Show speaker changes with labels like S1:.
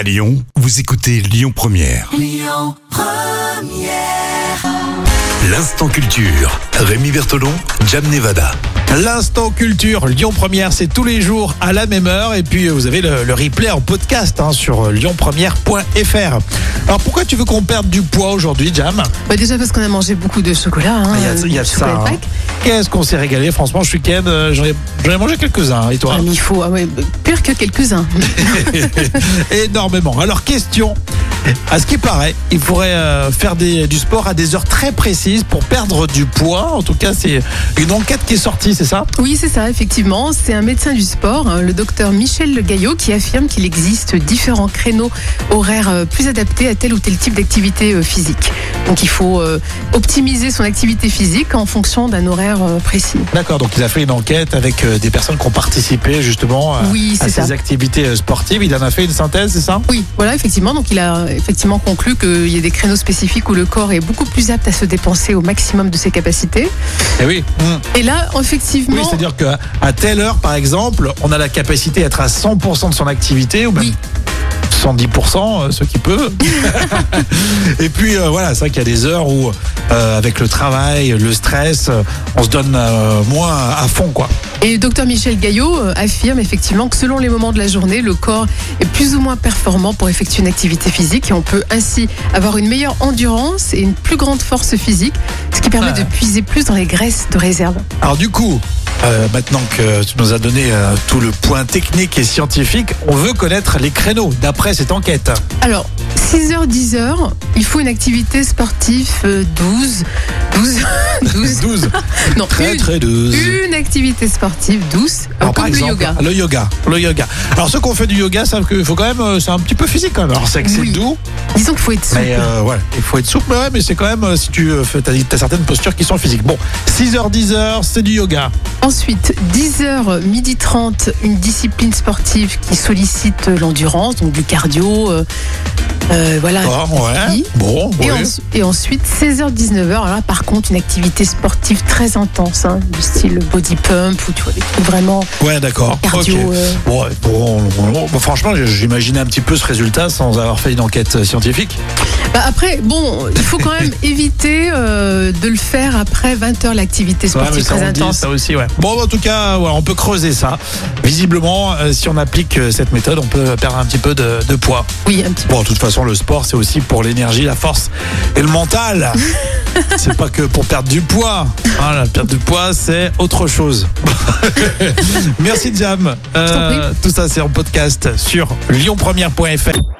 S1: À Lyon, vous écoutez Lyon Première. L'instant culture. Rémi Bertolon, Jam Nevada.
S2: L'instant culture Lyon Première, c'est tous les jours à la même heure. Et puis vous avez le, le replay en podcast hein, sur euh, lyonpremière.fr. Alors pourquoi tu veux qu'on perde du poids aujourd'hui, Jam?
S3: Bah déjà parce qu'on a mangé beaucoup de chocolat. hein,
S2: Ah, Il y a, il y a
S3: du
S2: ça. hein. Qu'est-ce qu'on s'est régalé, franchement, ce week-end. euh, J'en ai, mangé quelques-uns. Et toi
S3: Ah, mais il faut, ah pire que quelques-uns.
S2: Énormément. Alors, question. À ce qui paraît, il faudrait euh, faire des- du sport à des heures très précises pour perdre du poids. En tout cas, c'est une enquête qui est sortie, c'est ça
S3: Oui, c'est ça, effectivement. C'est un médecin du sport, hein, le docteur Michel Le Gaillot, qui affirme qu'il existe différents créneaux horaires euh, plus adaptés à tel ou tel type d'activité physique. Donc il faut euh, optimiser son activité physique en fonction d'un horaire euh, précis.
S2: D'accord, donc il a fait une enquête avec euh, des personnes qui ont participé justement à,
S3: Oui,
S2: à ces
S3: ça.
S2: activités sportives. Il en a fait une synthèse, c'est ça?
S3: Oui, voilà, effectivement. Donc, il a effectivement conclu qu'il y a des créneaux spécifiques où le corps est beaucoup plus apte à se dépenser au maximum de ses capacités.
S2: Eh oui. Mm.
S3: Et là, effectivement.
S2: Oui, c'est-à-dire qu'à telle heure, par exemple, on a la capacité d'être à 100% de son activité ou même
S3: Oui.
S2: 110%, euh, ce qui peut. Et puis euh, voilà, c'est vrai qu'il y a des heures où, euh, avec le travail, le stress, on se donne euh, moins à fond, quoi.
S3: Et docteur Michel Gaillot affirme effectivement que selon les moments de la journée, le corps est plus ou moins performant pour effectuer une activité physique et on peut ainsi avoir une meilleure endurance et une plus grande force physique, ce qui permet
S2: Ouais.
S3: de puiser plus dans les graisses de réserve.
S2: Alors du coup, euh, maintenant que tu nous as donné euh, tout le point technique et scientifique, on veut connaître les créneaux d'après cette enquête.
S3: Alors, 6h, 10h, il faut une activité sportive euh, 12, 12, 12,
S2: 12.
S3: non,
S2: Très
S3: une,
S2: très 12.
S3: une activité sportive douce,
S2: Alors, par
S3: comme le
S2: exemple,
S3: yoga.
S2: Le yoga. Le yoga. Alors ceux qui ont fait du yoga savent qu'il faut quand même, euh, c'est un petit peu physique quand même. Alors c'est que c'est
S3: Oui.
S2: doux,
S3: Disons qu'il faut être souple.
S2: mais euh, ouais, il faut être souple, mais ouais, mais c'est quand même, euh, si tu fais, t'as, t'as certaines postures qui sont physiques. Bon, 6h, 10h, c'est du yoga.
S3: Ensuite, 10h, midi 30, une discipline sportive qui sollicite l'endurance, donc du cardio. euh, euh, voilà.
S2: Ouais.
S3: Oui.
S2: Bon,
S3: Et,
S2: ouais.
S3: ensu- et ensuite, 16h, 19h, alors là, par contre, une activité sportive très intense, hein, du style body pump, ou tu vois, des trucs vraiment
S2: Ouais, d'accord.
S3: cardio.
S2: Ok.
S3: euh.
S2: Bon, bon, franchement, j'imaginais un petit peu ce résultat sans avoir fait une enquête scientifique.
S3: Bah, après, bon, il faut quand même éviter euh, de le faire après 20h, l'activité
S2: Ouais,
S3: sportive
S2: mais ça,
S3: très
S2: dit,
S3: intense.
S2: ça aussi, ouais. Bon, en tout cas, ouais, on peut creuser ça. Visiblement, euh, si on applique euh, cette méthode, on peut perdre un petit peu de, de poids.
S3: Oui, un petit peu.
S2: Bon, de toute façon, le sport, c'est aussi pour l'énergie, la force et le mental. c'est pas que pour perdre du poids. Hein, la perte de poids, c'est autre chose. Merci, Jam. Euh, tout ça, c'est en podcast sur lyonpremière.fr.